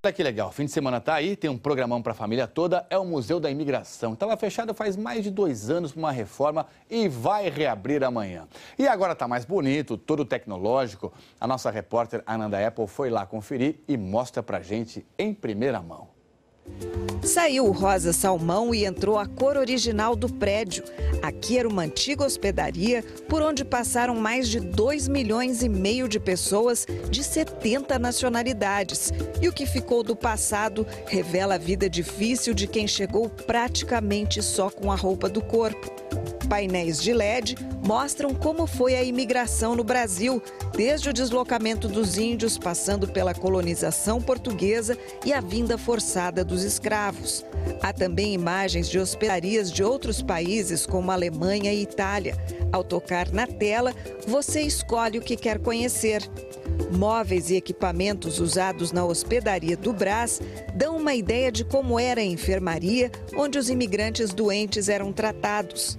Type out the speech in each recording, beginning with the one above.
Olha que legal, fim de semana tá aí, tem um programão para a família toda, é o Museu da Imigração. Estava fechado faz mais de dois anos para uma reforma e vai reabrir amanhã. E agora está mais bonito, todo tecnológico. A nossa repórter Ananda Apple foi lá conferir e mostra para gente em primeira mão. Saiu o rosa salmão e entrou a cor original do prédio. Aqui era uma antiga hospedaria por onde passaram mais de 2 milhões e meio de pessoas de 70 nacionalidades. E o que ficou do passado revela a vida difícil de quem chegou praticamente só com a roupa do corpo. Painéis de LED mostram como foi a imigração no Brasil, desde o deslocamento dos índios, passando pela colonização portuguesa e a vinda forçada dos escravos. Há também imagens de hospedarias de outros países, como Alemanha e Itália. Ao tocar na tela, você escolhe o que quer conhecer. Móveis e equipamentos usados na hospedaria do Brás dão uma ideia de como era a enfermaria onde os imigrantes doentes eram tratados.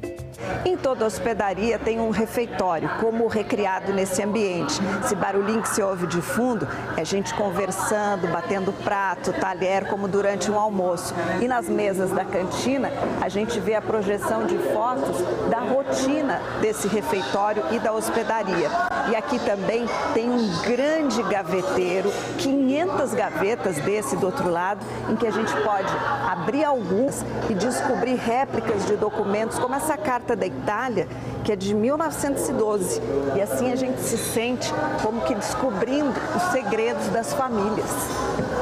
Em toda hospedaria tem um refeitório, como recriado nesse ambiente. Esse barulhinho que se ouve de fundo é gente conversando, batendo prato, talher, como durante um almoço. E nas mesas da cantina, a gente vê a projeção de fotos da rotina desse refeitório e da hospedaria. E aqui também tem um grande gaveteiro, 500 gavetas desse do outro lado, em que a gente pode abrir algumas e descobrir réplicas de documentos, como essa carta da Itália, que é de 1912. E assim a gente se sente como que descobrindo os segredos das famílias.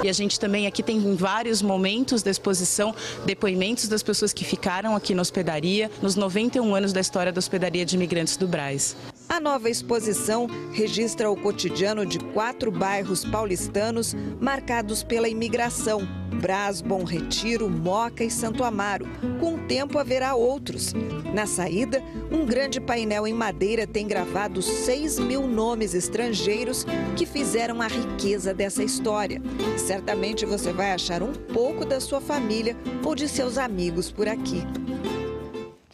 E a gente também aqui tem em vários momentos da exposição depoimentos das pessoas que ficaram aqui na hospedaria nos 91 anos da história da hospedaria de imigrantes do Braz. A nova exposição registra o cotidiano de quatro bairros paulistanos marcados pela imigração: Brás, Bom Retiro, Moca e Santo Amaro. Com o tempo haverá outros. Na saída, um grande painel em madeira tem gravado 6 mil nomes estrangeiros que fizeram a riqueza dessa história. Certamente você vai achar um pouco da sua família ou de seus amigos por aqui.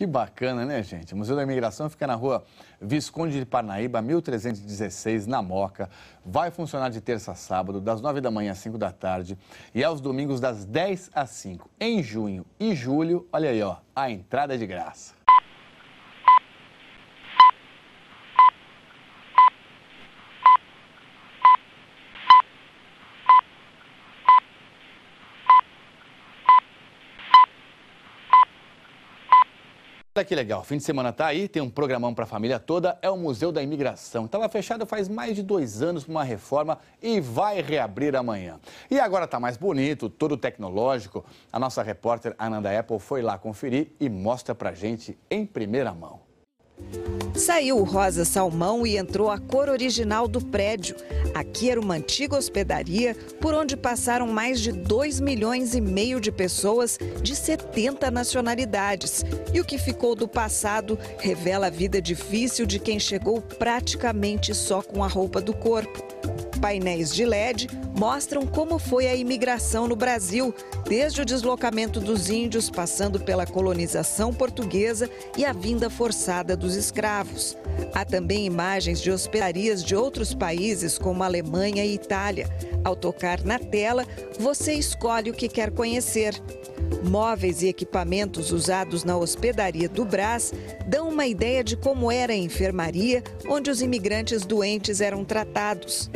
Que bacana, né, gente? O Museu da Imigração fica na rua Visconde de Parnaíba, 1316, na Moca. Vai funcionar de terça a sábado, das 9 da manhã às 5 da tarde e aos domingos das 10 às 5. Em junho e julho, olha aí, ó, a entrada é de graça. Olha que legal, fim de semana tá aí, tem um programão para a família toda, é o Museu da Imigração. Estava fechado faz mais de dois anos para uma reforma e vai reabrir amanhã. E agora está mais bonito, todo tecnológico. A nossa repórter Ananda Apple foi lá conferir e mostra para gente em primeira mão. Saiu o rosa salmão e entrou a cor original do prédio. Aqui era uma antiga hospedaria por onde passaram mais de 2 milhões e meio de pessoas de 70 nacionalidades. E o que ficou do passado revela a vida difícil de quem chegou praticamente só com a roupa do corpo. Painéis de LED mostram como foi a imigração no Brasil, desde o deslocamento dos índios, passando pela colonização portuguesa e a vinda forçada dos escravos. Há também imagens de hospedarias de outros países, como Alemanha e Itália. Ao tocar na tela, você escolhe o que quer conhecer. Móveis e equipamentos usados na hospedaria do Brás dão uma ideia de como era a enfermaria onde os imigrantes doentes eram tratados.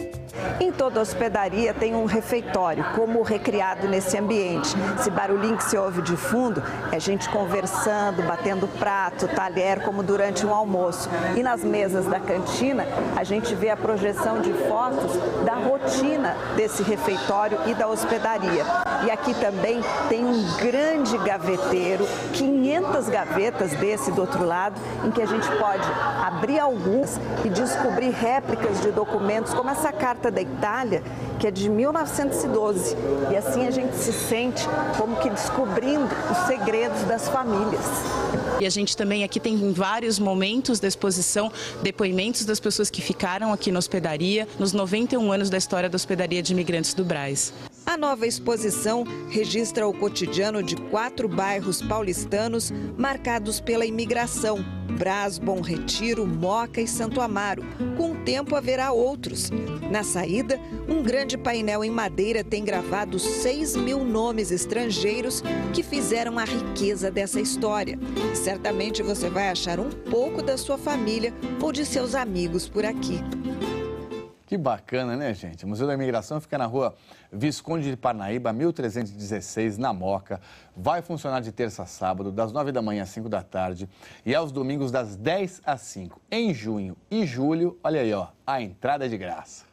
Em toda hospedaria tem um refeitório, como recriado nesse ambiente. Esse barulhinho que se ouve de fundo é gente conversando, batendo prato, talher, como durante um almoço. E nas mesas da cantina, a gente vê a projeção de fotos da rotina desse refeitório e da hospedaria. E aqui também tem um grande gaveteiro, 500 gavetas desse do outro lado, em que a gente pode abrir algumas e descobrir réplicas de documentos, como essa carta carta da Itália, que é de 1912. E assim a gente se sente como que descobrindo os segredos das famílias. E a gente também aqui tem em vários momentos da exposição depoimentos das pessoas que ficaram aqui na hospedaria nos 91 anos da história da hospedaria de imigrantes do Braz. A nova exposição registra o cotidiano de quatro bairros paulistanos marcados pela imigração: Brás, Bom Retiro, Moca e Santo Amaro. Com o tempo haverá outros. Na saída, um grande painel em madeira tem gravado 6 mil nomes estrangeiros que fizeram a riqueza dessa história. Certamente você vai achar um pouco da sua família ou de seus amigos por aqui. Que bacana, né, gente? O Museu da Imigração fica na rua Visconde de Parnaíba, 1316, na Moca. Vai funcionar de terça a sábado, das 9 da manhã às 5 da tarde e aos domingos das 10 às 5. Em junho e julho, olha aí, ó, a entrada é de graça.